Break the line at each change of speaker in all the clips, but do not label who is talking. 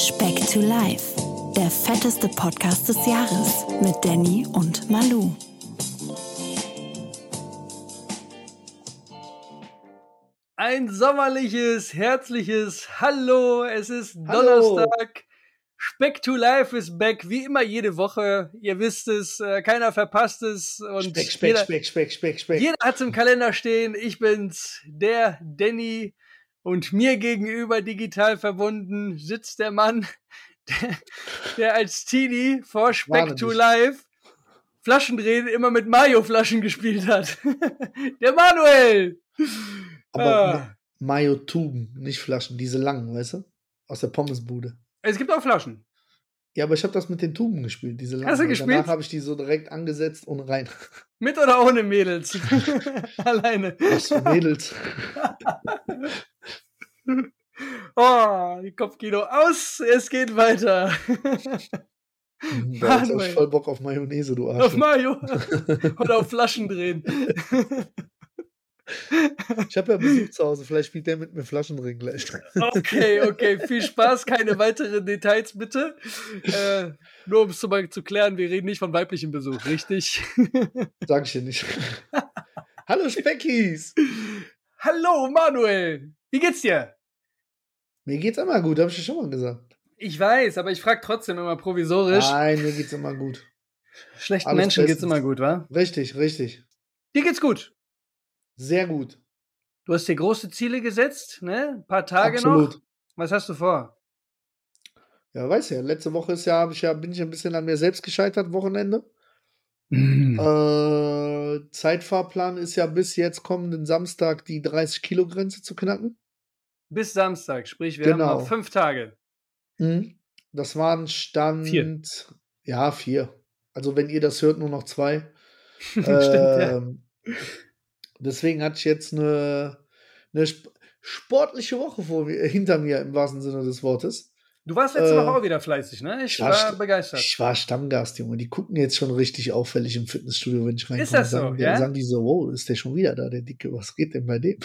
Speck to Life, der fetteste Podcast des Jahres mit Danny und Malu.
Ein sommerliches, herzliches Hallo. Es ist
Hallo.
Donnerstag. Speck to Life ist back, wie immer jede Woche. Ihr wisst es, äh, keiner verpasst es. Und
Speck, Speck,
jeder,
Speck, Speck, Speck, Speck.
jeder hat im Kalender stehen. Ich bin's, der Danny. Und mir gegenüber digital verbunden sitzt der Mann, der, der als Teenie vor Speck to. Life Flaschendrehen immer mit Mayo-Flaschen gespielt hat. der Manuel!
Aber
Ah.
Ma- Mayo-Tuben, nicht Flaschen, diese langen, weißt du? Aus der Pommesbude.
Es gibt auch Flaschen.
Ja, aber ich habe das mit den Tuben gespielt, diese langen.
Hast du gespielt?
Danach habe ich die so direkt angesetzt und rein.
Mit oder ohne Mädels? Alleine.
Was für Mädels.
Oh, die Kopfkino aus. Es geht weiter.
Da
Manuel.
auch voll Bock auf Mayonnaise, du
auf
Arsch.
Mayo. Oder auf Flaschen drehen.
Ich habe ja Besuch zu Hause, vielleicht spielt der mit mir Flaschenring gleich.
Okay, okay. Viel Spaß. Keine weiteren Details, bitte. Äh, nur um es mal zu klären, wir reden nicht von weiblichem Besuch, richtig?
Sag ich dir nicht. Hallo Speckis!
Hallo, Manuel. Wie geht's dir?
Mir geht's immer gut, habe ich dir schon mal gesagt.
Ich weiß, aber ich frage trotzdem immer provisorisch.
Nein, mir geht's immer gut.
Schlechten
alles
Menschen geht's
bestens.
immer gut, wa?
Richtig, richtig.
Dir geht's gut.
Sehr gut.
Du hast dir große Ziele gesetzt, ne? Ein paar Tage
Absolut.
noch. Was hast du vor?
Ja, weiß ja, letzte Woche ist ja, hab ich ja, bin ich ein bisschen an mir selbst gescheitert, Wochenende.
Hm.
Äh, Zeitfahrplan ist ja bis jetzt kommenden Samstag die 30-Kilo-Grenze zu knacken.
Bis Samstag, sprich, wir haben
Genau.
noch fünf Tage.
Mhm. Das waren Stand.
Vier.
Ja, vier. Also, wenn ihr das hört, nur noch zwei.
Stimmt, ja.
Ähm, Deswegen hatte ich jetzt eine, eine sp sportliche Woche vor mir, hinter mir im wahrsten Sinne des Wortes.
Du warst letzte
äh,
Woche auch wieder fleißig, ne? Ich
ich war
war
st-
begeistert.
Ich war Stammgast, Junge. Die gucken jetzt schon richtig auffällig im Fitnessstudio, wenn ich reinkomme.
Ist das so,
sagen, die-
ja?
sagen die so, wow, ist der schon wieder da, der Dicke? Was geht denn bei dem?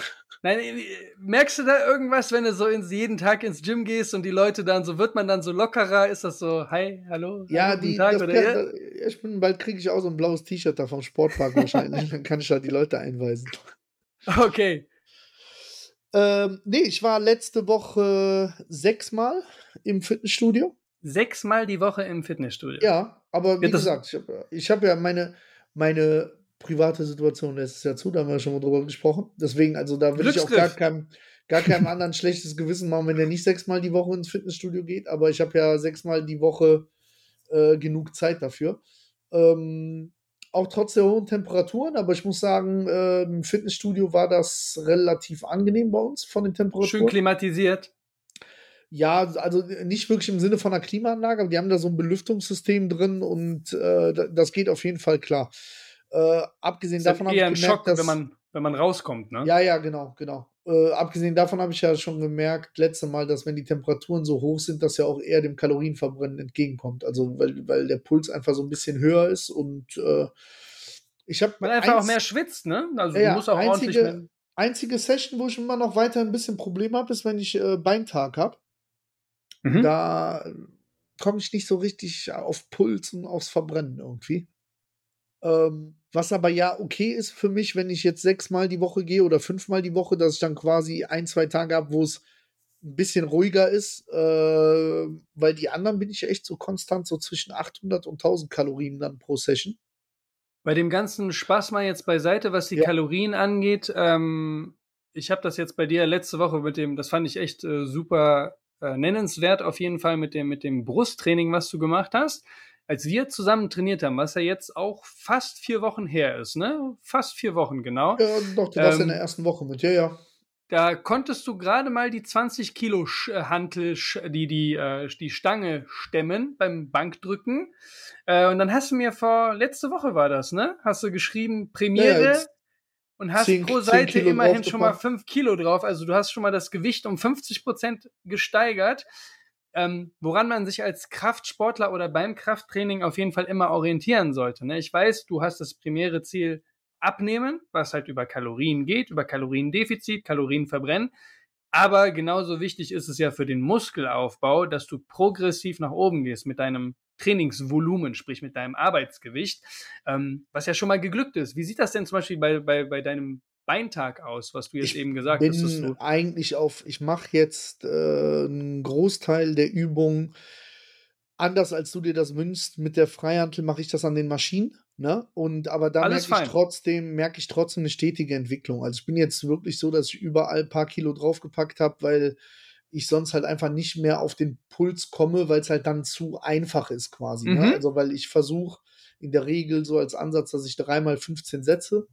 Nein, äh, merkst du da irgendwas, wenn du so ins, jeden Tag ins Gym gehst und die Leute dann so, wird man dann so lockerer? Ist das so, hi, hallo?
Ja,
hallo,
die,
Tag, oder
kann,
ja?
da- ich bin, bald kriege ich auch so ein blaues T-Shirt da vom Sportpark wahrscheinlich. Dann kann ich da die Leute einweisen.
Okay.
Ähm, nee, ich war letzte Woche sechsmal im Fitnessstudio.
Sechsmal die Woche im Fitnessstudio.
Ja, aber wie
Ja,
gesagt, ich habe hab ja meine, meine private Situation lässt es ja zu, da haben wir schon mal drüber gesprochen. Deswegen, also da will ich auch gar keinem, gar keinem anderen schlechtes Gewissen machen, wenn der nicht sechsmal die Woche ins Fitnessstudio geht, aber ich habe ja sechsmal die Woche äh, genug Zeit dafür. Ähm, auch trotz der hohen Temperaturen, aber ich muss sagen, äh, im Fitnessstudio war das relativ angenehm bei uns von den Temperaturen.
Schön klimatisiert.
Ja, also nicht wirklich im Sinne von einer Klimaanlage, aber die haben da so ein Belüftungssystem drin und äh, da- das geht auf jeden Fall klar. Äh, abgesehen davon habe ich gemerkt,
Schock,
dass,
wenn man, wenn man rauskommt, ne?
ja, ja, genau, genau. Äh, abgesehen davon habe ich ja schon gemerkt, letzte Mal, dass wenn die Temperaturen so hoch sind, dass ja auch eher dem Kalorienverbrennen entgegenkommt. Also weil, weil der Puls einfach so ein bisschen höher ist und äh, ich habe
Man einfach auch mehr schwitzt, ne? Also
Ja,
du musst auch ordentlich.
einzige-
Mehr,
einzige Session, wo ich immer noch weiter ein bisschen Probleme habe, ist, wenn ich äh, Beintag habe.
Mhm.
Da komme ich nicht so richtig auf Puls und aufs Verbrennen irgendwie. Ähm, was aber ja okay ist für mich, wenn ich jetzt sechsmal die Woche gehe oder fünfmal die Woche, dass ich dann quasi ein, zwei Tage habe, wo es ein bisschen ruhiger ist, äh, weil die anderen bin ich echt so konstant so zwischen 800 und 1000 Kalorien dann pro Session.
Bei dem ganzen Spaß mal jetzt beiseite, was die
Ja.
Kalorien angeht. Ähm, ich habe das jetzt bei dir letzte Woche mit dem, das fand ich echt äh, super äh, nennenswert auf jeden Fall mit dem, mit dem Brusttraining, was du gemacht hast. Als wir zusammen trainiert haben, was ja jetzt auch fast vier Wochen her ist, ne? Fast vier Wochen, genau.
Ja, doch, du warst ja in
Ähm,
der ersten Woche mit, ja, ja.
Da konntest du gerade mal die 20 Kilo äh, Hantel, die, die, äh, die Stange stemmen beim Bankdrücken. Äh, und dann hast du mir vor, letzte Woche war das, ne? Hast du geschrieben, Premiere
Ja,
und hast
zehn-
pro
zehn
Seite immerhin schon mal
draufgepackt.
5 Kilo drauf. Also du hast schon mal das Gewicht um 50 Prozent gesteigert. Ähm, woran man sich als Kraftsportler oder beim Krafttraining auf jeden Fall immer orientieren sollte. Ne? Ich weiß, du hast das primäre Ziel abnehmen, was halt über Kalorien geht, über Kaloriendefizit, Kalorien verbrennen. Aber genauso wichtig ist es ja für den Muskelaufbau, dass du progressiv nach oben gehst mit deinem Trainingsvolumen, sprich mit deinem Arbeitsgewicht, ähm, was ja schon mal geglückt ist. Wie sieht das denn zum Beispiel bei, bei, bei deinem Beintag aus, was du jetzt
Ich
eben gesagt
bin
hast? dass du,
eigentlich auf, ich mache jetzt äh, einen Großteil der Übungen anders als du dir das wünschst. Mit der Freihantel mache ich das an den Maschinen. Ne? Und aber da merke ich trotzdem, merke ich trotzdem eine stetige Entwicklung. Also ich bin jetzt wirklich so, dass ich überall ein paar Kilo draufgepackt habe, weil ich sonst halt einfach nicht mehr auf den Puls komme, weil es halt dann zu einfach ist quasi.
Mhm.
Ne? Also weil ich versuche in der Regel so als Ansatz, dass ich dreimal 15 Sätze,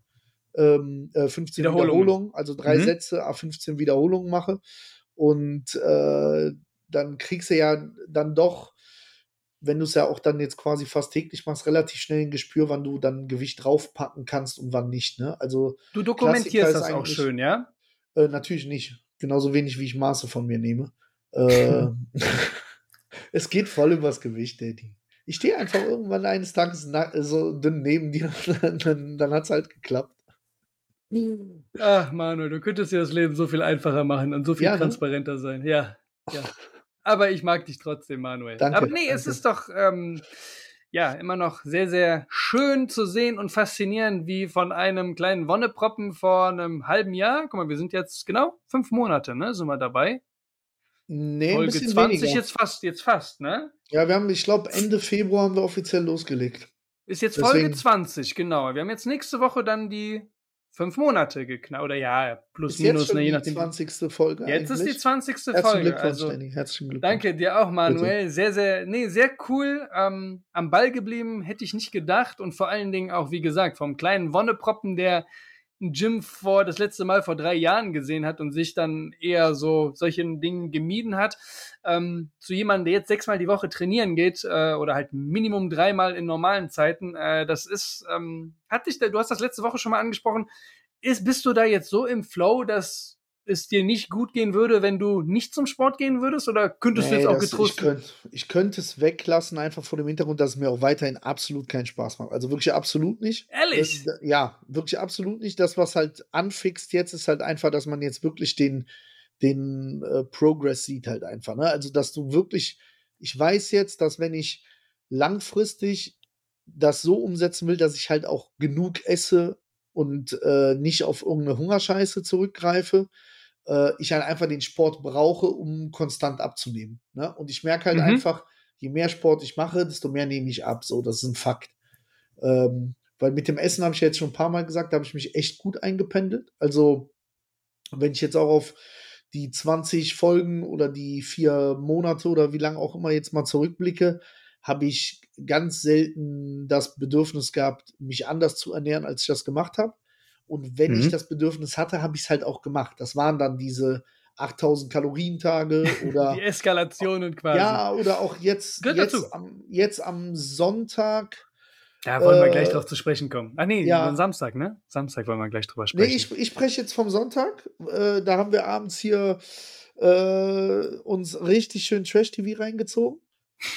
ähm, äh, 15
Wiederholungen.
Also drei
Mhm.
Sätze, a 15 Wiederholungen mache. Und äh, dann kriegst du ja dann doch, wenn du es ja auch dann jetzt quasi fast täglich machst, relativ schnell ein Gespür, wann du dann Gewicht draufpacken kannst und wann nicht. Ne? Also
du dokumentierst das auch schön, ja?
äh, natürlich nicht. Genauso wenig, wie ich Maße von mir nehme. Äh, es geht voll übers Gewicht, Daddy. Ich stehe einfach irgendwann eines Tages so dünn neben dir, dann, dann hat es halt geklappt.
Ach, Manuel, du könntest dir das Leben so viel einfacher machen und so viel
Ja, ne?
transparenter sein. Ja, ja. Aber ich mag dich trotzdem, Manuel.
Danke,
Aber nee, es
danke.
ist doch ähm, ja immer noch sehr, sehr schön zu sehen und faszinierend, wie von einem kleinen Wonneproppen vor einem halben Jahr, guck mal, wir sind jetzt genau fünf Monate, ne, sind wir dabei.
Nee, ein
Folge
bisschen
20
weniger.
jetzt fast, jetzt fast, ne?
Ja, wir haben, ich glaube, Ende Februar haben wir offiziell losgelegt.
Ist jetzt
Deswegen-
Folge 20, genau. Wir haben jetzt nächste Woche dann die fünf Monate geknackt. Oder ja, plus
Ist jetzt
minus,
schon
ne, je
die
nachdem.
20. Folge
Jetzt ist die
eigentlich.
20.
Herzlichen
Folge.
Glückwunsch,
Also,
Danny. Herzlichen Glückwunsch.
Danke dir auch, Manuel. Sehr, sehr, nee, sehr cool. Ähm, am Ball geblieben, hätte ich nicht gedacht. Und vor allen Dingen auch, wie gesagt, vom kleinen Wonneproppen, der Gym vor das letzte Mal vor drei Jahren gesehen hat und sich dann eher so solchen Dingen gemieden hat, ähm, zu jemandem, der jetzt sechsmal die Woche trainieren geht äh, oder halt Minimum dreimal in normalen Zeiten. Äh, das ist, ähm, hat dich, du hast das letzte Woche schon mal angesprochen. Ist, bist du da jetzt so im Flow, dass es dir nicht gut gehen würde, wenn du nicht zum Sport gehen würdest? Oder könntest du
Nee,
jetzt auch
das, ich,
getrost
könnte, ich könnte es weglassen, einfach vor dem Hintergrund, dass es mir auch weiterhin absolut keinen Spaß macht. Also wirklich absolut nicht.
Ehrlich?
Das, ja, wirklich absolut nicht. Das, was halt anfixt jetzt, ist halt einfach, dass man jetzt wirklich den, den äh, Progress sieht halt einfach. Ne? Also, dass du wirklich, ich weiß jetzt, dass wenn ich langfristig das so umsetzen will, dass ich halt auch genug esse und äh, nicht auf irgendeine Hungerscheiße zurückgreife, äh, ich halt einfach den Sport brauche, um konstant abzunehmen. Ne? Und ich merke halt
Mhm.
einfach, je mehr Sport ich mache, desto mehr nehme ich ab. So, das ist ein Fakt. Ähm, weil mit dem Essen habe ich ja jetzt schon ein paar Mal gesagt, da habe ich mich echt gut eingependelt. Also, wenn ich jetzt auch auf die 20 Folgen oder die vier Monate oder wie lange auch immer jetzt mal zurückblicke, habe ich ganz selten das Bedürfnis gehabt, mich anders zu ernähren, als ich das gemacht habe. Und wenn
Mhm.
ich das Bedürfnis hatte, habe ich es halt auch gemacht. Das waren dann diese 8000 Kalorien-Tage oder
Die Eskalationen quasi.
ja, oder auch jetzt,
Gehört
jetzt,
dazu.
am, jetzt am Sonntag.
Da wollen wir
Äh,
gleich drauf zu sprechen kommen. Ah, nee,
ja.
am Samstag, ne? Samstag wollen wir gleich drüber sprechen.
Nee, ich, ich spreche jetzt vom Sonntag. Äh, da haben wir abends hier äh, uns richtig schön Trash-TV reingezogen.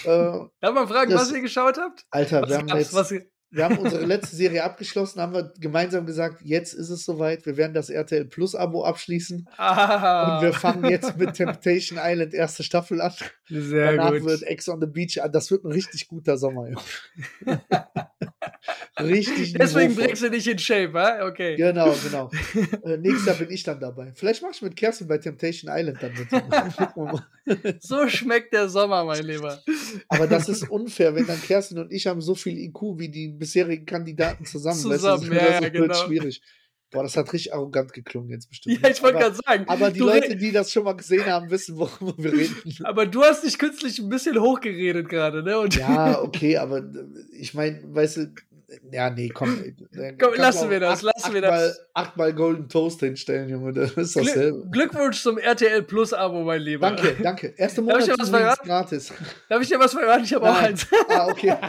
Äh,
Darf man fragen,
das-
was ihr geschaut habt?
Alter,
Was
wir haben, jetzt,
was,
wir haben unsere letzte Serie abgeschlossen, haben wir gemeinsam gesagt, jetzt ist es soweit, wir werden das RTL Plus Abo abschließen
ah,
und wir fangen jetzt mit Temptation Island erste Staffel an.
sehr
Danach
gut.
wird Ex on the Beach, ah, das wird ein richtig guter Sommer. richtig
Deswegen bringst du dich in Shape, wa? Okay.
Genau, genau. äh, nächstes Jahr bin ich dann dabei. Vielleicht mach ich mit Kerstin bei Temptation Island dann mit. Gucken wir mal.
So schmeckt der Sommer, mein Lieber.
Aber das ist unfair, wenn dann Kerstin und ich haben so viel IQ wie die bisherigen Kandidaten zusammen.
Zusammen,
weißt du,
ja,
das
ja,
wird
genau.
schwierig. Boah, das hat richtig arrogant geklungen jetzt bestimmt.
Ja, ich wollte gerade sagen.
aber die Leute, die das schon mal gesehen haben, wissen, worüber wir reden.
aber du hast dich künstlich ein bisschen hochgeredet gerade, ne? Und
Ja, okay, aber ich meine, weißt du, ja, nee, komm. äh,
Komm, lassen wir das, lassen wir das.
Achtmal Golden Toast hinstellen, Junge, das ist dasselbe.
Glückwunsch zum RTL Plus Abo, mein Lieber.
Danke, danke. Erste
Darf ich
Monat
dir was verraten?
gratis.
Darf ich dir was verraten? Ich habe auch eins.
Ah, okay.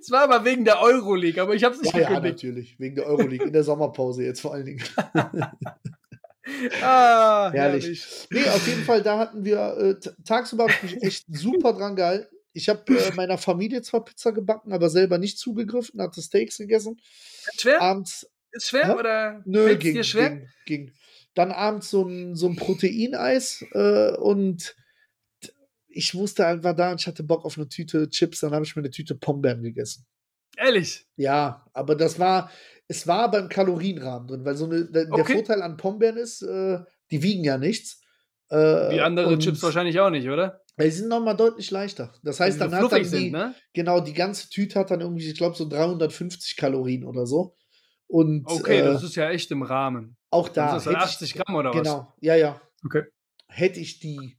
Es war aber wegen der Euroleague, aber ich habe es nicht
ja, ja, natürlich. Wegen der Euroleague. In der Sommerpause jetzt vor allen Dingen.
ah,
Herrlich.
herrlich.
Nee, auf jeden Fall, da hatten wir, äh, tagsüber echt super dran gehalten. Ich habe äh, meiner Familie zwar Pizza gebacken, aber selber nicht zugegriffen, hatte Steaks gegessen.
Schwer?
Abends,
Ist schwer
Hä?
oder
Nö, ging,
dir schwer?
ging, ging. Dann abends so ein, so ein Proteineis äh, und ich wusste einfach da, ich hatte Bock auf eine Tüte Chips, dann habe ich mir eine Tüte Pombeeren gegessen.
Ehrlich.
Ja, aber das war, es war beim Kalorienrahmen drin, weil so eine, der, der
Okay.
Vorteil an Pombeeren ist, äh, die wiegen ja nichts. Äh,
Wie andere
und
Chips wahrscheinlich auch nicht, oder?
Die sind nochmal deutlich leichter. Das heißt, dann hat dann die,
sind, ne?
genau, die ganze Tüte hat dann irgendwie, ich glaube, so 350 Kalorien oder so. Und
Okay,
äh,
das ist ja echt im Rahmen.
auch
Das
da
ist dann
hätte
80
ich,
Gramm oder was?
Genau, ja, ja.
Okay.
Hätte ich die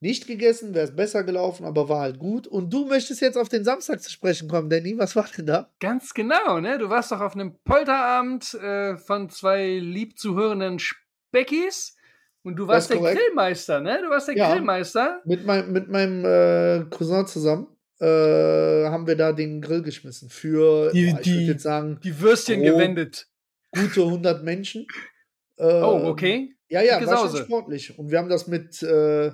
nicht gegessen, wäre es besser gelaufen, aber war halt gut. Und du möchtest jetzt auf den Samstag zu sprechen kommen, Danny. Was war denn da?
Ganz genau, ne? Du warst doch auf einem Polterabend äh, von zwei lieb zuhörenden Speckis und du warst der
korrekt.
Grillmeister, ne? Du warst der
Ja.
Grillmeister.
Mit, mein, mit meinem äh, Cousin zusammen äh, haben wir da den Grill geschmissen. Für,
Die-
boah, ich würde jetzt sagen,
Die Würstchen
Grob.
gewendet.
gute 100 Menschen.
Oh,
Ähm,
okay.
Ja, ja,
Dicke
war schon sportlich. Und wir haben das mit, äh,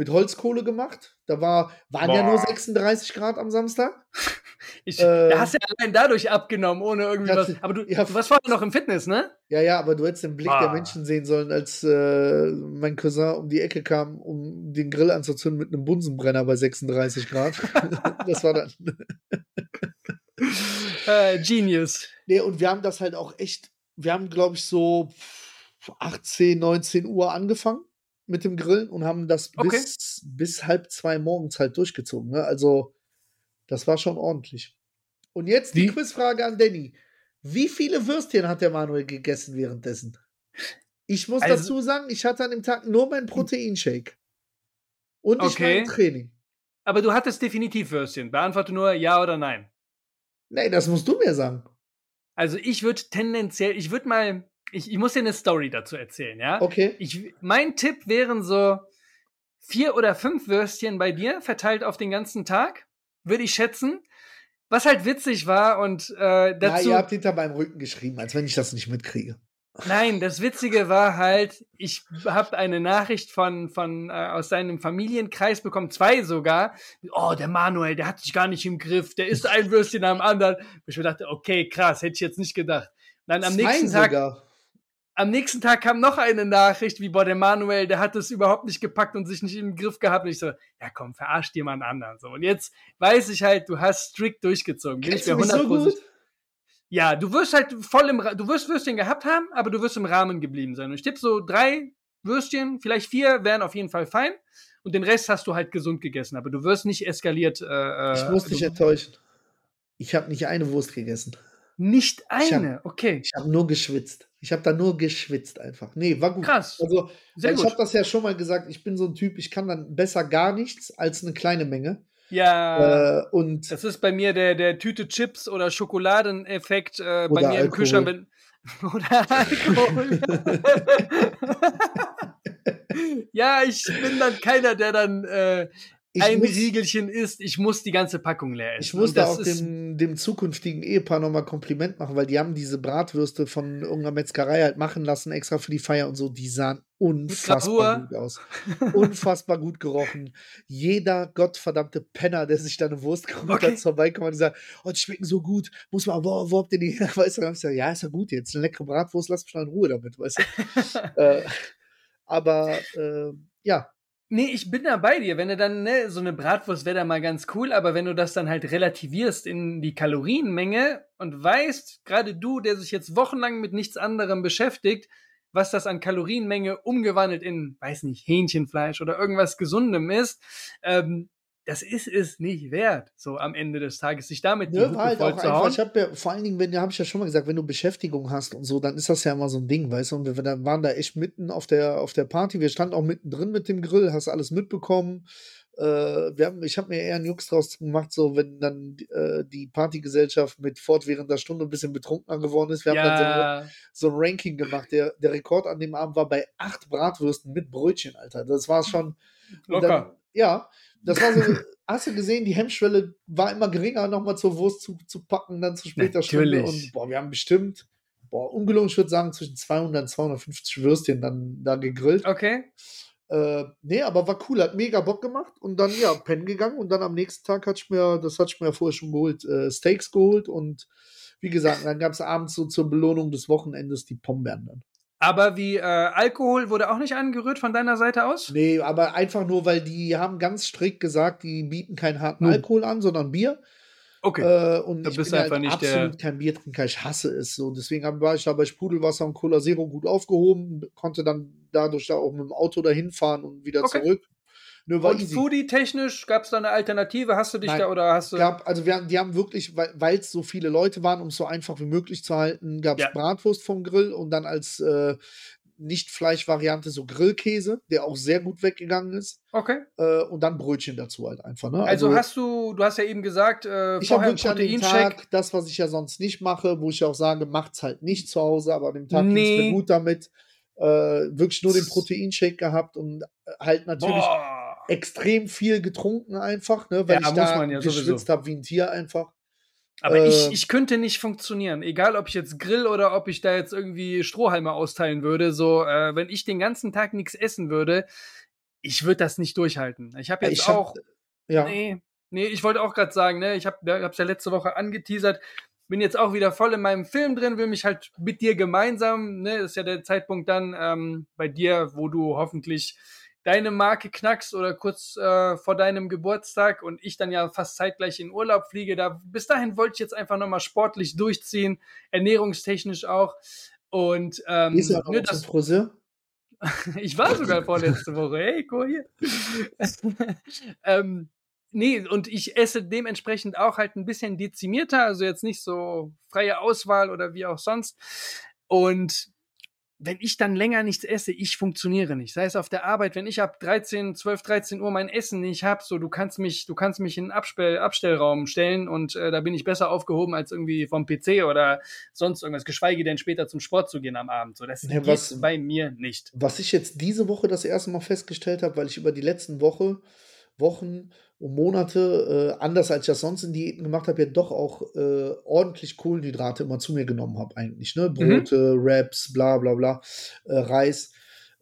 mit Holzkohle gemacht. Da war, waren ja nur
Boah.
36 Grad am Samstag.
Ich,
äh,
da hast du ja allein dadurch abgenommen, ohne irgendwie
Ja,
was. Aber du,
ja.
du warst vorher noch im Fitness, ne?
Ja, ja, aber du hättest den Blick der
Ah.
Menschen sehen sollen, als äh, mein Cousin um die Ecke kam, um den Grill anzuzünden mit einem Bunsenbrenner bei 36 Grad. das war dann.
Äh, Genius.
Nee, und wir haben das halt auch echt, wir haben, glaube ich, so 18, 19 Uhr angefangen mit dem Grillen und haben das
Okay.
bis, bis halb zwei morgens halt durchgezogen. Ne? Also, das war schon ordentlich. Und jetzt die
Wie-
Quizfrage an Danny. Wie viele Würstchen hat der Manuel gegessen währenddessen? Ich muss
Also-
dazu sagen, ich hatte an dem Tag nur meinen Proteinshake. Und ich war
Okay.
im Training.
Aber du hattest definitiv Würstchen. Beantworte nur ja oder nein.
Nee, das musst du mir sagen.
Also ich würde tendenziell, ich würde mal, ich, ich muss dir eine Story dazu erzählen, ja?
Okay.
Ich, mein Tipp wären so vier oder fünf Würstchen bei dir, verteilt auf den ganzen Tag, würde ich schätzen. Was halt witzig war und äh,
Ja,
dazu.
ihr habt hinter meinem Rücken geschrieben, als wenn ich das nicht mitkriege.
Nein, das Witzige war halt, ich habe eine Nachricht von, von äh, aus seinem Familienkreis bekommen, zwei sogar. Oh, der Manuel, der hat sich gar nicht im Griff, der isst ein Würstchen am anderen. Ich mir dachte, okay, krass, hätte ich jetzt nicht gedacht. Dann am
Zwei
nächsten Tag,
sogar.
Am nächsten Tag kam noch eine Nachricht, wie boah, der Manuel, der hat es überhaupt nicht gepackt und sich nicht im Griff gehabt. Und ich so, ja komm, verarsch jemand anderen. So und jetzt weiß ich halt, du hast strikt durchgezogen. Bin ich mir
mich so
100%
gut?
ja, du wirst halt voll im, Ra- du wirst Würstchen gehabt haben, aber du wirst im Rahmen geblieben sein. Und ich tippe so drei Würstchen, vielleicht vier, wären auf jeden Fall fein. Und den Rest hast du halt gesund gegessen, aber du wirst nicht eskaliert. Äh,
Ich muss dich enttäuschen. Ich habe nicht eine Wurst gegessen.
Nicht
Ich hab-
eine, okay.
Ich habe nur geschwitzt. Ich habe da nur geschwitzt einfach. Nee, war gut.
Krass.
Also,
Sehr
ich habe das ja schon mal gesagt, ich bin so ein Typ, ich kann dann besser gar nichts als eine kleine Menge.
Ja,
äh, und
das ist bei mir der, der Tüte Chips oder Schokoladeneffekt äh, bei mir im
Alkohol.
Kühlschrank. Wenn, oder Alkohol. ja, ich bin dann keiner, der dann äh,
ich,
ein
muss,
Riegelchen isst, ich muss die ganze Packung leer essen.
ich muss da auch
ist-
dem, dem zukünftigen Ehepaar nochmal Kompliment machen, weil die haben diese Bratwürste von irgendeiner Metzgerei halt machen lassen, extra für die Feier und so. Die sahen unfassbar gut aus. Unfassbar gut gerochen. Jeder gottverdammte Penner, der sich da eine Wurst geholt
Okay.
hat, vorbeikommt und sagt, oh, die schmecken so gut. Muss man, wo, wo habt ihr die? her? Weißt du, dann hab ich gesagt, ja, ist ja gut jetzt. Eine leckere Bratwurst, lass mich mal in Ruhe damit, weißt du. äh, aber äh, ja,
Nee, ich bin da bei dir. Wenn du dann, ne, so eine Bratwurst wäre da mal ganz cool, aber wenn du das dann halt relativierst in die Kalorienmenge und weißt, gerade du, der sich jetzt wochenlang mit nichts anderem beschäftigt, was das an Kalorienmenge umgewandelt in, weiß nicht, Hähnchenfleisch oder irgendwas Gesundem ist, ähm, das ist es nicht wert, so am Ende des Tages, sich damit die
Ne, war halt
voll zu hauen.
ich habe ja, vor allen Dingen, wenn, ja, habe ich ja schon mal gesagt, wenn du Beschäftigung hast und so, dann ist das ja immer so ein Ding, weißt du, und wir, wir waren da echt mitten auf der, auf der Party, wir standen auch mittendrin mit dem Grill, hast alles mitbekommen, äh, wir haben, ich habe mir eher einen Jux draus gemacht, so, wenn dann äh, die Partygesellschaft mit fortwährender Stunde ein bisschen betrunkener geworden ist, wir haben dann so,
ja,
so ein Ranking gemacht, der, der Rekord an dem Abend war bei acht Bratwürsten mit Brötchen, Alter, das war schon,
locker.
Dann, ja, das war so. hast du gesehen, die Hemmschwelle war immer geringer, nochmal zur Wurst zu, zu packen, dann zu später Stunde.
Natürlich.
Und boah, wir haben bestimmt, boah, ungelogen, ich würde sagen, zwischen 200 und 250 Würstchen dann da gegrillt.
Okay.
Äh, nee, aber war cool, hat mega Bock gemacht und dann, ja, pennen gegangen und dann am nächsten Tag hatte ich mir, das hatte ich mir ja vorher schon geholt, äh, Steaks geholt und wie gesagt, dann gab es abends so zur Belohnung des Wochenendes die Pombeeren dann.
Aber wie äh, Alkohol wurde auch nicht angerührt von deiner Seite aus?
Nee, aber einfach nur, weil die haben ganz strikt gesagt, die bieten keinen harten hm. Alkohol an, sondern Bier.
Okay.
Äh, und da ich bin halt nicht absolut kein Biertrinker, ich hasse es so. Deswegen war ich da bei Sprudelwasser und Cola Zero gut aufgehoben, konnte dann dadurch da auch mit dem Auto dahin fahren und wieder okay. zurück.
Nö, und Foodie-technisch gab es da eine Alternative? Hast du dich Nein, da oder hast du.
Gab, also wir, die haben wirklich, weil es so viele Leute waren, um es so einfach wie möglich zu halten, gab es ja. Bratwurst vom Grill und dann als äh, nicht-Fleisch-Variante so Grillkäse, der auch sehr gut weggegangen ist.
Okay.
Äh, und dann Brötchen dazu halt einfach. Ne?
Also, also, hast du, du hast ja eben gesagt, äh,
ich habe wirklich an dem Tag das, was ich ja sonst nicht mache, wo ich auch sage, macht's halt nicht zu Hause, aber an dem Tag nee. ging mir gut damit. Äh, wirklich nur den Proteinshake gehabt und äh, halt natürlich Boah. Extrem viel getrunken einfach, ne, weil ja, ich da ja geschwitzt habe wie ein Tier einfach.
Aber äh, ich, ich könnte nicht funktionieren. Egal, ob ich jetzt grill oder ob ich da jetzt irgendwie Strohhalme austeilen würde. So, äh, wenn ich den ganzen Tag nichts essen würde, ich würde das nicht durchhalten. Ich habe jetzt ich auch. Hab, ja. Nee, nee, ich wollte auch gerade sagen, ne, ich habe es ja letzte Woche angeteasert. Bin jetzt auch wieder voll in meinem Film drin, will mich halt mit dir gemeinsam, ne, ist ja der Zeitpunkt dann ähm, bei dir, wo du hoffentlich deine Marke knackst oder kurz äh, vor deinem Geburtstag und ich dann ja fast zeitgleich in Urlaub fliege. Da bis dahin wollte ich jetzt einfach nochmal sportlich durchziehen, ernährungstechnisch auch. Und ähm,
ist ja auch ne, das Friseur?
ich war sogar vorletzte Woche. Hey, cool hier. ähm, nee, und ich esse dementsprechend auch halt ein bisschen dezimierter, also jetzt nicht so freie Auswahl oder wie auch sonst. Und wenn ich dann länger nichts esse, ich funktioniere nicht. Sei es auf der Arbeit, wenn ich ab 13, 12, 13 Uhr mein Essen nicht hab, so du kannst mich, du kannst mich in einen Abstell, Abstellraum stellen und äh, da bin ich besser aufgehoben als irgendwie vom PC oder sonst irgendwas, geschweige denn später zum Sport zu gehen am Abend. So, das ja, was, bei mir nicht.
Was ich jetzt diese Woche das erste Mal festgestellt habe, weil ich über die letzten Woche, Wochen und Monate, äh, anders als ich das sonst in Diäten gemacht habe, ja doch auch äh, ordentlich Kohlenhydrate immer zu mir genommen habe, eigentlich. Ne? Mhm. Brote, mhm. Wraps, bla bla bla, äh, Reis.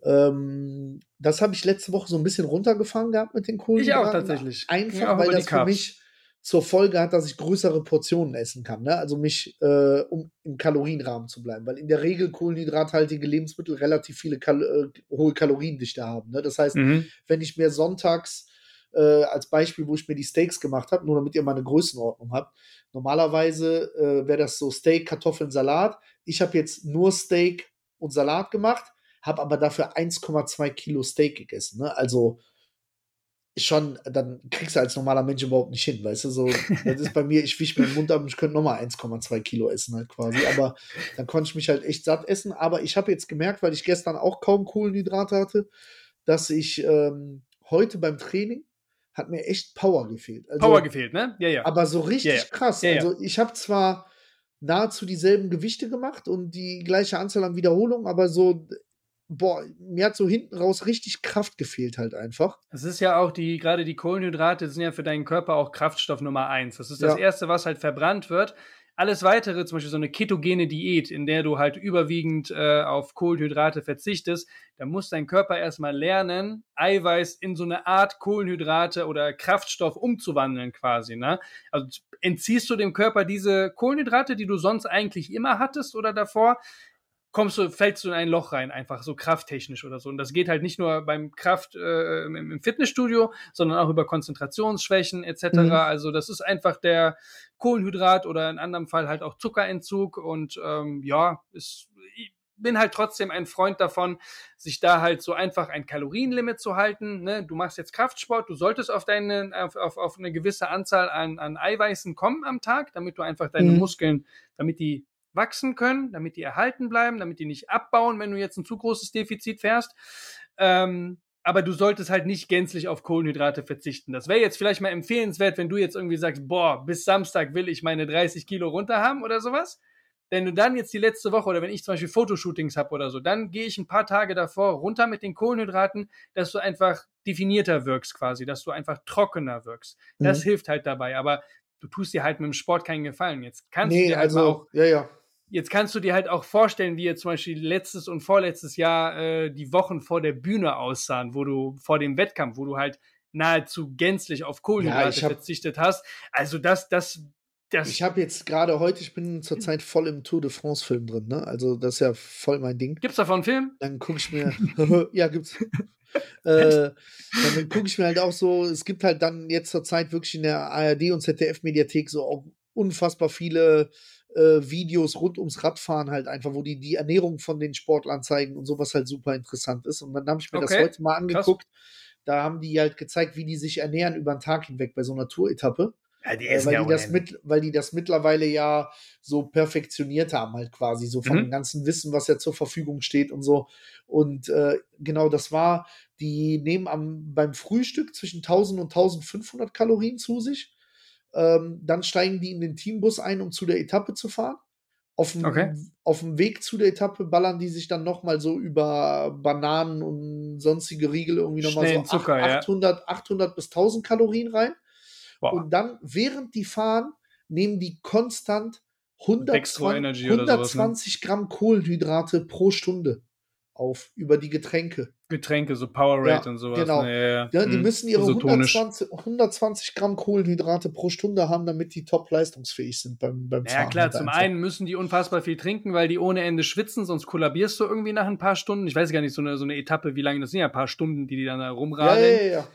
Ähm, das habe ich letzte Woche so ein bisschen runtergefahren gehabt mit den Kohlenhydraten.
Ich auch tatsächlich.
Einfach, ja, weil das für mich zur Folge hat, dass ich größere Portionen essen kann. Ne? Also mich, äh, um im Kalorienrahmen zu bleiben. Weil in der Regel kohlenhydrathaltige Lebensmittel relativ viele Kal äh, hohe Kaloriendichte haben. Ne? Das heißt, mhm. wenn ich mir sonntags äh, als Beispiel, wo ich mir die Steaks gemacht habe, nur damit ihr mal eine Größenordnung habt. Normalerweise äh, wäre das so Steak, Kartoffeln, Salat. Ich habe jetzt nur Steak und Salat gemacht, habe aber dafür 1,2 Kilo Steak gegessen. Ne? Also schon, dann kriegst du als normaler Mensch überhaupt nicht hin, weißt du, so, das ist bei mir, ich wische mir den Mund ab und ich könnte nochmal 1,2 Kilo essen halt quasi, aber dann konnte ich mich halt echt satt essen, aber ich habe jetzt gemerkt, weil ich gestern auch kaum Kohlenhydrate hatte, dass ich ähm, heute beim Training hat mir echt Power gefehlt.
Also, Power gefehlt, ne? Ja, ja.
Aber so richtig ja, ja. krass. Ja, also ich habe zwar nahezu dieselben Gewichte gemacht und die gleiche Anzahl an Wiederholungen, aber so, boah, mir hat so hinten raus richtig Kraft gefehlt halt einfach.
Das ist ja auch die, gerade die Kohlenhydrate sind ja für deinen Körper auch Kraftstoff Nummer eins. Das ist das Erste, was halt verbrannt wird. Alles weitere, zum Beispiel so eine ketogene Diät, in der du halt überwiegend äh, auf Kohlenhydrate verzichtest, da muss dein Körper erstmal lernen, Eiweiß in so eine Art Kohlenhydrate oder Kraftstoff umzuwandeln quasi. Ne? Also entziehst du dem Körper diese Kohlenhydrate, die du sonst eigentlich immer hattest oder davor, kommst du, fällst du in ein Loch rein, einfach so krafttechnisch oder so. Und das geht halt nicht nur beim Kraft äh, im Fitnessstudio, sondern auch über Konzentrationsschwächen etc. Mhm. Also das ist einfach der Kohlenhydrat oder in anderem Fall halt auch Zuckerentzug und ähm, ja, ist, ich bin halt trotzdem ein Freund davon, sich da halt so einfach ein Kalorienlimit zu halten. Ne? Du machst jetzt Kraftsport, du solltest auf deine, auf, auf, auf eine gewisse Anzahl an, an Eiweißen kommen am Tag, damit du einfach deine mhm. Muskeln, damit die wachsen können, damit die erhalten bleiben, damit die nicht abbauen, wenn du jetzt ein zu großes Defizit fährst. Ähm, aber du solltest halt nicht gänzlich auf Kohlenhydrate verzichten. Das wäre jetzt vielleicht mal empfehlenswert, wenn du jetzt irgendwie sagst, boah, bis Samstag will ich meine 30 Kilo runter haben oder sowas. Wenn du dann jetzt die letzte Woche oder wenn ich zum Beispiel Fotoshootings habe oder so, dann gehe ich ein paar Tage davor runter mit den Kohlenhydraten, dass du einfach definierter wirkst quasi, dass du einfach trockener wirkst. Das mhm. hilft halt dabei. Aber du tust dir halt mit dem Sport keinen Gefallen. Jetzt kannst nee, du dir halt also, auch
ja, ja
jetzt kannst du dir halt auch vorstellen, wie jetzt zum Beispiel letztes und vorletztes Jahr äh, die Wochen vor der Bühne aussahen, wo du vor dem Wettkampf, wo du halt nahezu gänzlich auf Kohlenhydrate ja, verzichtet hast. Also das, das Das,
Ich habe jetzt gerade heute, ich bin zurzeit voll im Tour de France Film drin, ne? Also das ist ja voll mein Ding.
gibt's davon einen Film?
Dann gucke ich mir, ja, gibt's. äh, dann gucke ich mir halt auch so, es gibt halt dann jetzt zur Zeit wirklich in der ARD und ZDF-Mediathek so auch unfassbar viele äh, Videos rund ums Radfahren halt einfach, wo die die Ernährung von den Sportlern zeigen und sowas halt super interessant ist. Und dann habe ich mir das
Okay,
heute mal angeguckt. Da haben die halt gezeigt, wie die sich ernähren über den Tag hinweg bei so einer Tour-Etappe.
Ja, die
Äh, weil, die das mit, weil die das mittlerweile ja so perfektioniert haben, halt quasi, so von
Mhm.
dem ganzen Wissen, was ja zur Verfügung steht und so. Und äh, genau, das war, die nehmen am, beim Frühstück zwischen 1000 und 1500 Kalorien zu sich. Ähm, dann steigen die in den Teambus ein, um zu der Etappe zu fahren. Auf dem,
Okay.
auf dem Weg zu der Etappe ballern die sich dann nochmal so über Bananen und sonstige Riegel irgendwie nochmal so
Zucker,
ach-
ja.
800, 800 bis 1000 Kalorien rein.
Boah.
Und dann, während die fahren, nehmen die konstant 120,
Dextro Energy oder sowas, ne?
120 Gramm Kohlenhydrate pro Stunde auf über die Getränke.
Getränke, so Powerade
Ja,
und sowas.
genau.
Ne, ja, ja.
Ja, die
Mhm.
müssen ihre
Isotonisch.
120, 120 Gramm Kohlenhydrate pro Stunde haben, damit die top leistungsfähig sind beim, beim
Ja, klar, zum
einfach.
einen müssen die unfassbar viel trinken, weil die ohne Ende schwitzen, sonst kollabierst du irgendwie nach ein paar Stunden. Ich weiß gar nicht, so eine, so eine Etappe, wie lange das sind, ja ein paar Stunden, die die dann da rumradeln.
ja, ja, ja.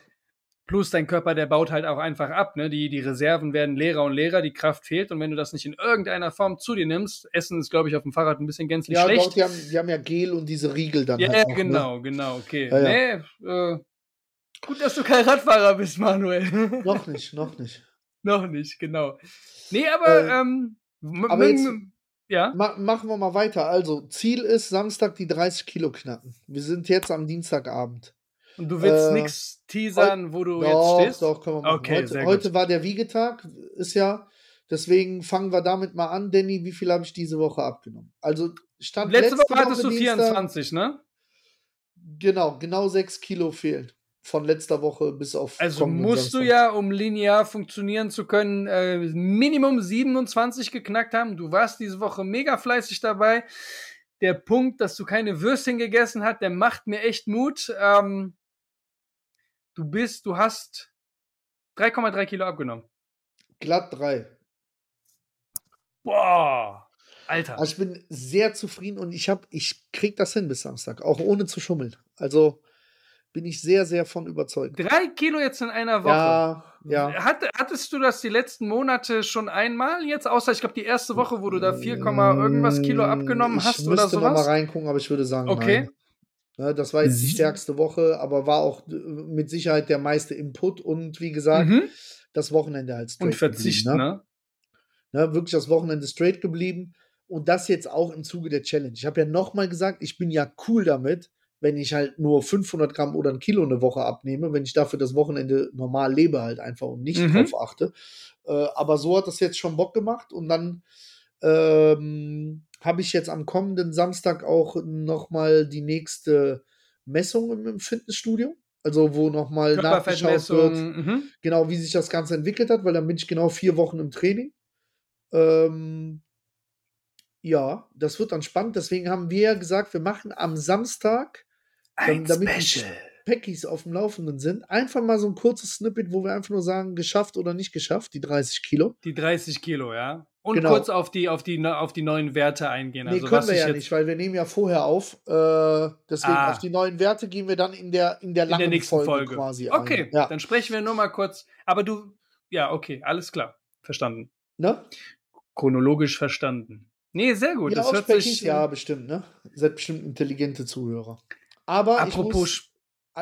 Plus dein Körper, der baut halt auch einfach ab. Ne? Die, die Reserven werden leerer und leerer, die Kraft fehlt. Und wenn du das nicht in irgendeiner Form zu dir nimmst, Essen ist, glaube ich, auf dem Fahrrad ein bisschen gänzlich
Ja,
schlecht.
doch, die haben, die haben ja Gel und diese Riegel dann
ja,
halt noch,
genau, genau, okay.
Ja, ja.
Nee, äh, gut, dass du kein Radfahrer bist, Manuel.
Ne? Noch nicht, noch nicht.
Noch nicht, genau. Nee, aber,
Äh,
ähm,
aber jetzt-
ja,
Ma machen wir mal weiter. Also, Ziel ist Samstag die 30 Kilo knacken. Wir sind jetzt am Dienstagabend.
Und du willst
äh,
nix teasern, wo du
Doch,
jetzt stehst?
doch, können wir machen.
Okay,
heute,
sehr gut.
heute war der Wiegetag, ist ja. Deswegen fangen wir damit mal an. Danny, wie viel habe ich diese Woche abgenommen? Also, stand
Letzte, Woche hattest du
Dienstag-
24, ne?
Genau, genau 6 Kilo fehlen. Von letzter Woche bis auf.
Also musst du ja, um linear funktionieren zu können, äh, Minimum 27 geknackt haben. Du warst diese Woche mega fleißig dabei. Der Punkt, dass du keine Würstchen gegessen hast, der macht mir echt Mut. Ähm, du bist, du hast 3,3 Kilo abgenommen.
Glatt 3.
Boah, Alter.
Also ich bin sehr zufrieden und ich habe, ich krieg das hin bis Samstag, auch ohne zu schummeln. Also bin ich sehr, sehr von überzeugt.
Drei Kilo jetzt in einer Woche.
Ja, ja.
Hat, hattest du das die letzten Monate schon einmal jetzt? Außer, ich glaube, die erste Woche, wo du da 4, irgendwas Kilo abgenommen
ich
hast oder
müsste noch mal
sowas?
reingucken, aber ich würde sagen,
Okay.
nein. Ja, das war jetzt die stärkste Woche, aber war auch äh, mit Sicherheit der meiste Input und wie gesagt,
Mhm.
das Wochenende halt straight
Und Verzicht,
geblieben,
ne?
ne? Wirklich das Wochenende straight geblieben und das jetzt auch im Zuge der Challenge. Ich habe ja nochmal gesagt, ich bin ja cool damit, wenn ich halt nur 500 Gramm oder ein Kilo eine Woche abnehme, wenn ich dafür das Wochenende normal lebe halt einfach und nicht
Mhm.
drauf achte. Äh, aber so hat das jetzt schon Bock gemacht und dann ähm, habe ich jetzt am kommenden Samstag auch nochmal die nächste Messung im, Fitnessstudio. Also wo nochmal nachgeschaut wird.
Mhm.
genau wie sich das Ganze entwickelt hat, weil dann bin ich genau vier Wochen im Training. Ähm, ja, das wird dann spannend. Deswegen haben wir ja gesagt, wir machen am Samstag,
Ein
damit die
Special.
Packies auf dem Laufenden sind, einfach mal so ein kurzes Snippet, wo wir einfach nur sagen, geschafft oder nicht geschafft, die 30 Kilo.
Die 30 Kilo, ja. Und
Genau.
kurz auf die, auf, die, ne- auf die neuen Werte eingehen.
Nee,
Also,
können wir ja nicht, weil wir nehmen ja vorher auf. Äh, deswegen
Ah.
auf die neuen Werte gehen wir dann in der, in der
in
langen
der nächsten
Folge,
Folge.
quasi
Okay.
Ja,
dann sprechen wir nur mal kurz. Aber du, ja, okay, alles klar. Verstanden.
ne?
Chronologisch verstanden. Nee, sehr gut.
ja,
das hört sich.
ja, bestimmt, ne? Ihr seid bestimmt intelligente Zuhörer. Aber
apropos,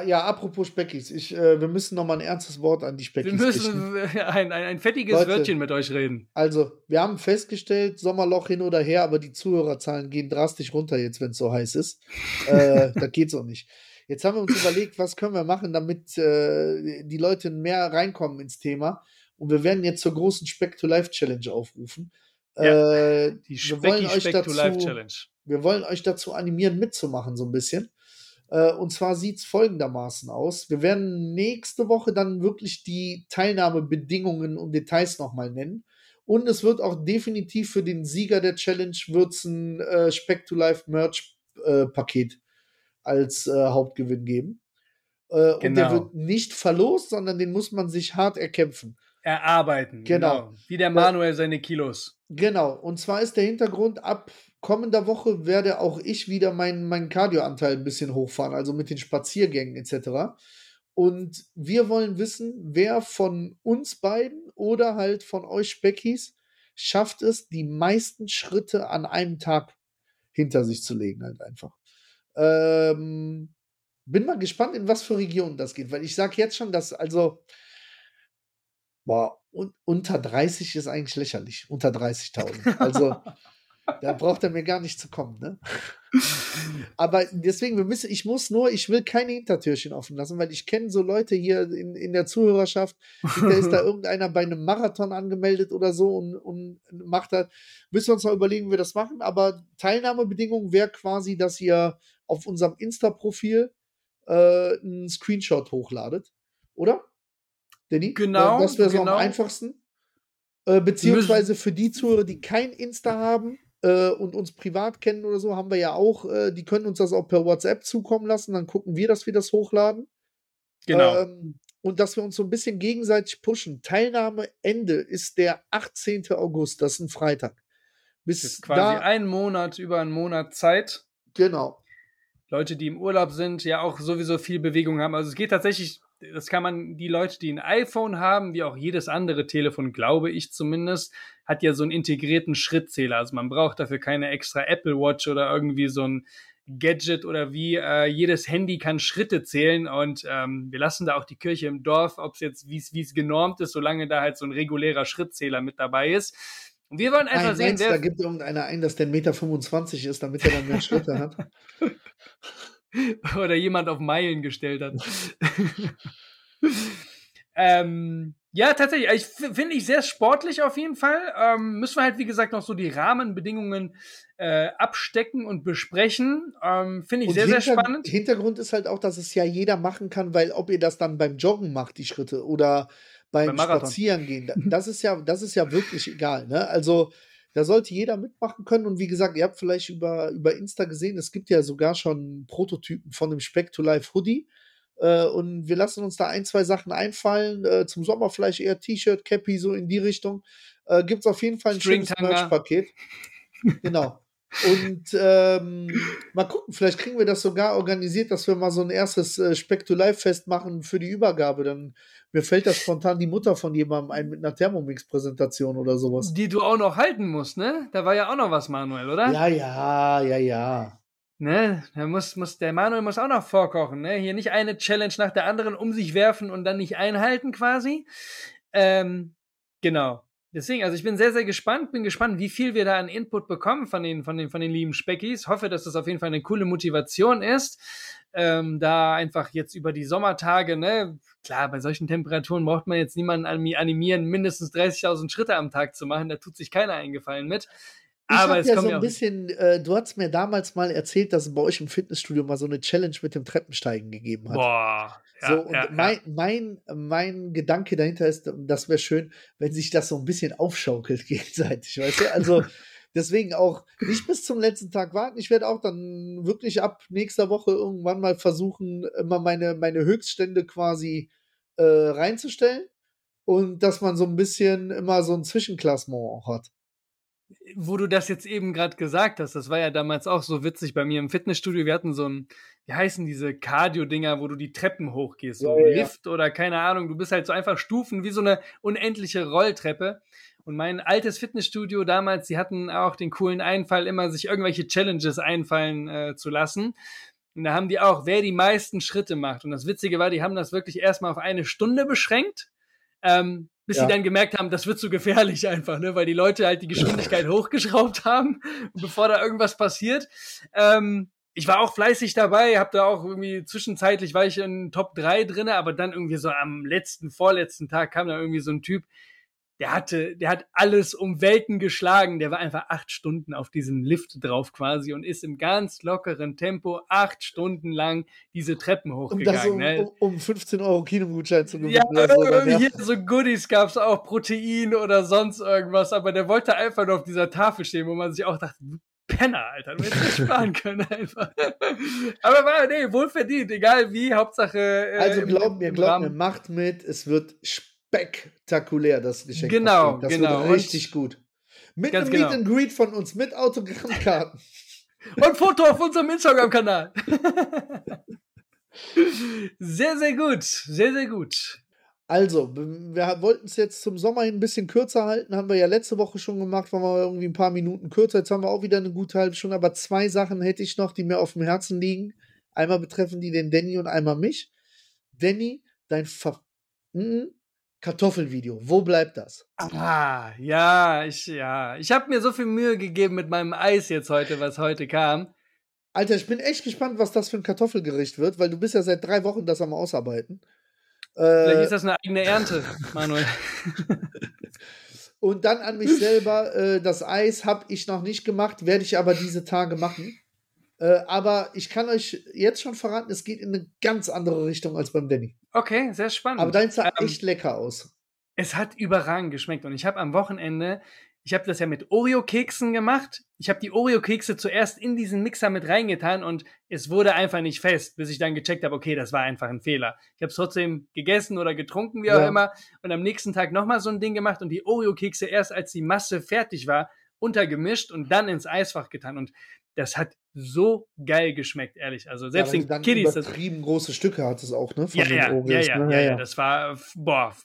Ja, apropos Speckis, ich, äh, wir müssen noch mal ein ernstes Wort an die
wir
Speckis richten.
müssen ein, ein, ein fettiges
Leute.
Wörtchen mit euch reden.
Also, wir haben festgestellt, Sommerloch hin oder her, aber die Zuhörerzahlen gehen drastisch runter jetzt, wenn es so heiß ist. äh, das geht so nicht. Jetzt haben wir uns überlegt, was können wir machen, damit äh, die Leute mehr reinkommen ins Thema. Und wir werden jetzt zur großen Speck to Life Challenge aufrufen. Äh,
Die
wir wollen
Specki
euch
Speck to Life
dazu-
Challenge.
wir wollen euch dazu animieren, mitzumachen, so ein bisschen. Äh, und zwar sieht es folgendermaßen aus. Wir werden nächste Woche dann wirklich die Teilnahmebedingungen und Details nochmal nennen. Und es wird auch definitiv für den Sieger der Challenge wird's ein äh, Speck to Life Merch äh, Paket als äh, Hauptgewinn geben. Äh, Und der
Genau.
wird nicht verlost, sondern den muss man sich hart erkämpfen.
Erarbeiten.
Genau.
genau. Wie der Manuel seine Kilos.
Genau. Und zwar ist der Hintergrund, ab kommender Woche werde auch ich wieder meinen mein Cardioanteil ein bisschen hochfahren, also mit den Spaziergängen etc. Und wir wollen wissen, wer von uns beiden oder halt von euch Speckis schafft es, die meisten Schritte an einem Tag hinter sich zu legen, halt einfach. Ähm, bin mal gespannt, in was für Regionen das geht, weil ich sage jetzt schon, dass also boah, un unter 30 ist eigentlich lächerlich, unter 30.000. Also da braucht er mir gar nicht zu kommen, ne? Aber deswegen, wir müssen, ich muss nur, ich will keine Hintertürchen offen lassen, weil ich kenne so Leute hier in, in der Zuhörerschaft, da ist da irgendeiner bei einem Marathon angemeldet oder so und, und macht das. Müssen wir uns mal überlegen, wie wir das machen. Aber Teilnahmebedingung wäre quasi, dass ihr auf unserem Insta-Profil äh, einen Screenshot hochladet, oder? Danny?
Genau.
Das wäre so
genau.
am einfachsten. Äh, beziehungsweise für die Zuhörer, die kein Insta haben äh, und uns privat kennen oder so, haben wir ja auch, äh, die können uns das auch per WhatsApp zukommen lassen, dann gucken wir, dass wir das hochladen.
Genau.
Ähm, und dass wir uns so ein bisschen gegenseitig pushen. Teilnahmeende ist der 18. August, das ist ein Freitag. Bis
das ist quasi
da,
ein Monat, über einen Monat Zeit.
genau.
Leute, die im Urlaub sind, ja auch sowieso viel Bewegung haben. Also es geht tatsächlich, das kann man, die Leute, die ein iPhone haben, wie auch jedes andere Telefon, glaube ich zumindest, hat ja so einen integrierten Schrittzähler. Also man braucht dafür keine extra Apple Watch oder irgendwie so ein Gadget oder wie. Äh, jedes Handy kann Schritte zählen und ähm, wir lassen da auch die Kirche im Dorf, ob es jetzt, wie es genormt ist, solange da halt so ein regulärer Schrittzähler mit dabei ist. Und wir wollen einfach
Nein,
sehen,
meinst,
wer
da gibt irgendeiner ein, dass der 1,25 Meter ist, damit er dann mehr Schritte hat.
oder jemand auf Meilen gestellt hat. ähm, ja, tatsächlich. Ich finde ich sehr sportlich auf jeden Fall. Ähm, müssen wir halt, wie gesagt, noch so die Rahmenbedingungen äh, abstecken und besprechen. Ähm, finde ich
Und
sehr, sehr spannend.
Hintergrund ist halt auch, dass es ja jeder machen kann, weil ob ihr das dann beim Joggen macht, die Schritte, oder beim,
Beim.
Spazierengehen, da- das ist ja, das ist ja wirklich egal. Ne? Also da sollte jeder mitmachen können. Und wie gesagt, ihr habt vielleicht über, über Insta gesehen, es gibt ja sogar schon Prototypen von dem Speck to Life Hoodie. Äh, und wir lassen uns da ein, zwei Sachen einfallen. Äh, zum Sommer vielleicht eher T-Shirt, Cappy, so in die Richtung. Äh, Gibt es auf jeden Fall ein schönes
Stringtanga.
Merch-Paket. genau. Und ähm, mal gucken, vielleicht kriegen wir das sogar organisiert, dass wir mal so ein erstes äh, Speck to Life Fest machen für die Übergabe. Dann mir fällt da spontan die Mutter von jemandem ein mit einer Thermomix-Präsentation oder sowas.
Die du auch noch halten musst, ne? Da war ja auch noch was, Manuel, oder?
Ja, ja, ja, ja.
Ne? Da muss, muss, der Manuel muss auch noch vorkochen, ne? Hier nicht eine Challenge nach der anderen um sich werfen und dann nicht einhalten quasi. Ähm, genau. Deswegen, also ich bin sehr, sehr gespannt, bin gespannt, wie viel wir da an Input bekommen von den, von den, von den lieben Speckis. Hoffe, dass das auf jeden Fall eine coole Motivation ist. Ähm, da einfach jetzt über die Sommertage, ne, klar, bei solchen Temperaturen braucht man jetzt niemanden animi- animieren, mindestens 30.000 Schritte am Tag zu machen. Da tut sich keiner eingefallen mit.
Ich
Aber es
ja
kommt
so ein bisschen, äh, du hast mir damals mal erzählt, dass es bei euch im Fitnessstudio mal so eine Challenge mit dem Treppensteigen gegeben hat.
Boah. Ja,
so, und
ja, ja.
mein, mein, mein Gedanke dahinter ist, das wäre schön, wenn sich das so ein bisschen aufschaukelt gegenseitig, weißt du? Also deswegen auch nicht bis zum letzten Tag warten. Ich werde auch dann wirklich ab nächster Woche irgendwann mal versuchen, immer meine, meine Höchststände quasi äh, reinzustellen und dass man so ein bisschen immer so ein Zwischenklassement auch hat.
Wo du das jetzt eben gerade gesagt hast, das war ja damals auch so witzig bei mir im Fitnessstudio. Wir hatten so ein, wie heißen diese Cardio-Dinger, wo du die Treppen hochgehst, so
Ja, ja, ja.
Lift oder keine Ahnung. Du bist halt so einfach Stufen wie so eine unendliche Rolltreppe. Und mein altes Fitnessstudio damals, die hatten auch den coolen Einfall, immer sich irgendwelche Challenges einfallen äh, zu lassen. Und da haben die auch, wer die meisten Schritte macht. Und das Witzige war, die haben das wirklich erstmal auf eine Stunde beschränkt. Ähm, bis
Ja.
sie dann gemerkt haben, das wird zu gefährlich einfach, ne, weil die Leute halt die Geschwindigkeit hochgeschraubt haben, bevor da irgendwas passiert. Ähm, ich war auch fleißig dabei, habe da auch irgendwie zwischenzeitlich war ich in Top 3 drinne, aber dann irgendwie so am letzten, vorletzten Tag kam da irgendwie so ein Typ, der hatte, der hat alles um Welten geschlagen. Der war einfach acht Stunden auf diesem Lift drauf quasi und ist im ganz lockeren Tempo acht Stunden lang diese Treppen
Um das
hochgegangen.
um,
ne?
um, um 15 Euro Kinogutschein zu gewinnen.
Ja,
oder ja.
hier so Goodies gab's auch, Protein oder sonst irgendwas, aber der wollte einfach nur auf dieser Tafel stehen, wo man sich auch dachte, Penner, Alter, du hättest sparen können einfach. aber war, nee, wohlverdient, egal wie, Hauptsache. Äh,
Also glaub mir, glaub
Rahmen.
mir, macht mit, es wird spektakulär, das Geschenk.
Genau,
das
genau.
Wird richtig gut. Mit einem Meet
genau.
and Greet von uns, mit Autogrammkarten.
Und Foto auf unserem Instagram-Kanal. sehr, sehr gut. Sehr, sehr gut.
Also, wir wollten es jetzt zum Sommer hin ein bisschen kürzer halten, haben wir ja letzte Woche schon gemacht, waren wir irgendwie ein paar Minuten kürzer. Jetzt haben wir auch wieder eine gute halbe Stunde, aber zwei Sachen hätte ich noch, die mir auf dem Herzen liegen. Einmal betreffen die den Danny und einmal mich. Danny, dein Ver mm, Kartoffelvideo, wo bleibt das?
Ah, ja, ich, ja. Ich habe mir so viel Mühe gegeben mit meinem Eis jetzt heute, was heute kam.
Alter, ich bin echt gespannt, was das für ein Kartoffelgericht wird, weil du bist ja seit drei Wochen das am Ausarbeiten.
Vielleicht
Äh,
ist das eine eigene Ernte, Manuel.
und dann an mich selber, äh, das Eis habe ich noch nicht gemacht, werde ich aber diese Tage machen. Äh, aber ich kann euch jetzt schon verraten, es geht in eine ganz andere Richtung als beim Danny.
Okay, sehr spannend.
Aber deins sah
Ähm,
echt lecker aus.
Es hat überragend geschmeckt und ich habe am Wochenende, ich habe das ja mit Oreo-Keksen gemacht. Ich habe die Oreo-Kekse zuerst in diesen Mixer mit reingetan und es wurde einfach nicht fest, bis ich dann gecheckt habe, okay, das war einfach ein Fehler. Ich habe es trotzdem gegessen oder getrunken, wie auch
Ja.
immer, und am nächsten Tag nochmal so ein Ding gemacht und die Oreo-Kekse erst als die Masse fertig war, untergemischt und dann ins Eisfach getan und das hat so geil geschmeckt, ehrlich. Also selbst
ja,
den Kiddies, das,
übertrieben große Stücke hat es auch, ne? Von
ja,
den
ja, ja,
Oreos,
ja,
ne?
ja, ja, das war, boah,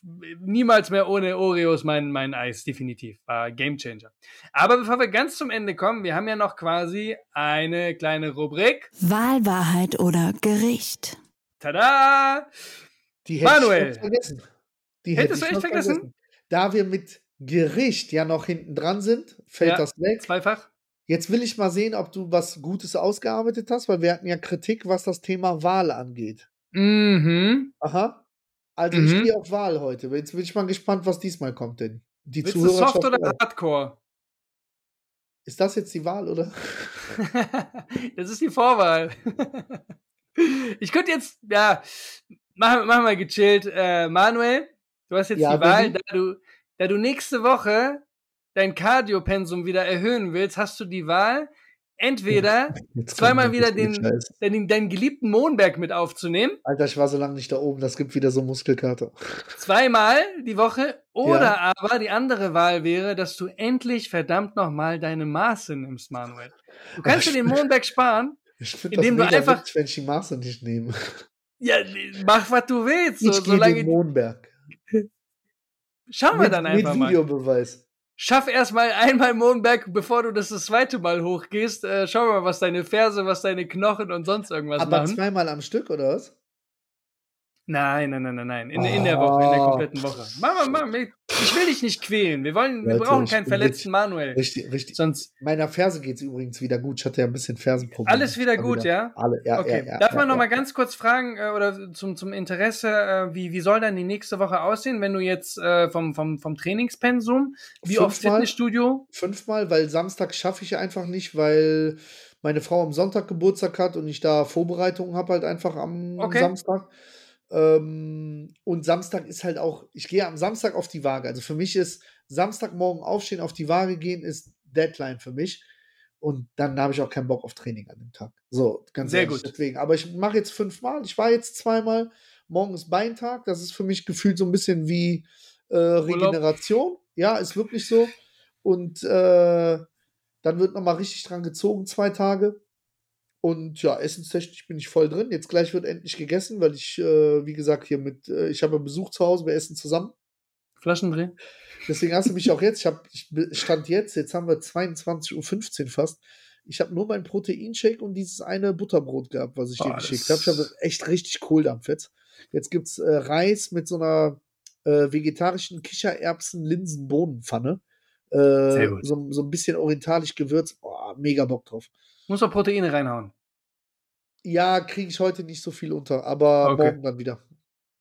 niemals mehr ohne Oreos mein, mein Eis, definitiv. War Gamechanger. Aber bevor wir ganz zum Ende kommen, wir haben ja noch quasi eine kleine Rubrik.
Wahl, Wahrheit oder Gericht.
Tada!
Die hätte
Manuel.
ich vergessen. Die
Hättest
hätte
du
ich
echt
fast
vergessen?
Da wir mit Gericht ja noch hinten dran sind, fällt
Ja,
das weg.
Zweifach?
Jetzt will ich mal sehen, ob du was Gutes ausgearbeitet hast, weil wir hatten ja Kritik, was das Thema Wahl angeht.
Mhm.
Aha. Also ich
Mhm.
gehe auf Wahl heute. Jetzt bin ich mal gespannt, was diesmal kommt denn. Die
Willst du soft oder. Hardcore?
Ist das jetzt die Wahl, oder?
das ist die Vorwahl. ich könnte jetzt, ja, machen mach mal gechillt. Äh, Manuel, du hast jetzt
Ja,
die Wahl, da du, da du nächste Woche dein Cardio-Pensum wieder erhöhen willst, hast du die Wahl, entweder
Jetzt
zweimal wieder den,
Scheiß.
deinen, deinen geliebten Mohnberg mit aufzunehmen,
Alter, ich war so lange nicht da oben, das gibt wieder so Muskelkater.
zweimal die Woche, oder
Ja.
aber die andere Wahl wäre, dass du endlich verdammt nochmal deine Maße nimmst, Manuel. Du kannst dir den Mohnberg sparen,
Ich finde das
Indem du
mega
einfach-
witzig, wenn ich die Maße nicht nehme.
ja, mach was du willst, so,
Ich gehe den Mohnberg.
schauen wir
Mit,
dann
mit
einfach mal.
Videobeweis.
Schaff erstmal einmal Mohnberg, bevor du das das zweite Mal hochgehst. Äh, schau mal, was deine Ferse, was deine Knochen und sonst irgendwas
Aber
machen.
zweimal am Stück, oder was?
Nein, nein, nein, nein, nein. In, in der Woche, in der
Oh.
kompletten Woche. Mach mal. Ich will dich nicht quälen. Wir wollen, wir
Leute,
brauchen
ich
keinen verletzten Manuel.
Richtig, richtig.
Sonst
Meiner Ferse geht es übrigens wieder gut. Ich hatte ja ein bisschen Fersenprobleme.
alles wieder gut, ja?
Alle, ja,
Okay.
ja, ja.
Darf
ja,
man noch
ja.
mal ganz kurz fragen äh, oder zum, zum Interesse, äh, wie, wie soll dann die nächste Woche aussehen, wenn du jetzt äh, vom, vom, vom Trainingspensum, wie oft
Fünfmal?
Fitnessstudio?
Fünfmal, weil Samstag schaffe ich einfach nicht, weil meine Frau am Sonntag Geburtstag hat und ich da Vorbereitungen habe halt einfach am
Okay.
Samstag. Ähm, und Samstag ist halt auch, ich gehe am Samstag auf die Waage. Also für mich ist Samstagmorgen aufstehen, auf die Waage gehen, ist Deadline für mich. Und dann habe ich auch keinen Bock auf Training an dem Tag. So, ganz
Sehr
ehrlich,
gut.
deswegen. Aber ich mache jetzt fünfmal. Ich war jetzt zweimal. Morgen ist Beintag. Das ist für mich gefühlt so ein bisschen wie äh, Regeneration. Ja, ist wirklich so. Und äh, dann wird nochmal richtig dran gezogen, zwei Tage. Und ja, essenstechnisch bin ich voll drin. Jetzt gleich wird endlich gegessen, weil ich, äh, wie gesagt, hier mit, äh, ich habe Besuch zu Hause, wir essen zusammen.
Flaschendrehen?
Deswegen hast du mich auch jetzt, ich, hab, ich stand jetzt, jetzt haben wir 22.15 Uhr fast. Ich habe nur meinen Proteinshake und dieses eine Butterbrot gehabt, was ich dir
Boah,
geschickt habe. Ich habe echt richtig Kohldampf jetzt. Jetzt gibt es äh, Reis mit so einer äh, vegetarischen Kichererbsen-Linsen-Bohnenpfanne. Äh,
Sehr gut.
So, so ein bisschen orientalisch gewürzt. Boah, mega Bock drauf.
Muss doch Proteine reinhauen.
Ja, kriege ich heute nicht so viel unter, aber
Okay.
morgen dann wieder.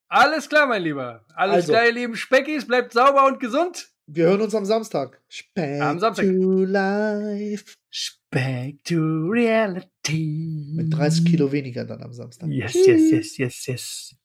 Alles klar, mein Lieber. Alles
Also.
klar, ihr lieben Speckis. Bleibt sauber und gesund.
Wir hören uns am Samstag. Speck
Am Samstag.
to life.
Speck to reality.
Mit 30 Kilo weniger dann am Samstag.
Yes, yes, yes, yes, yes.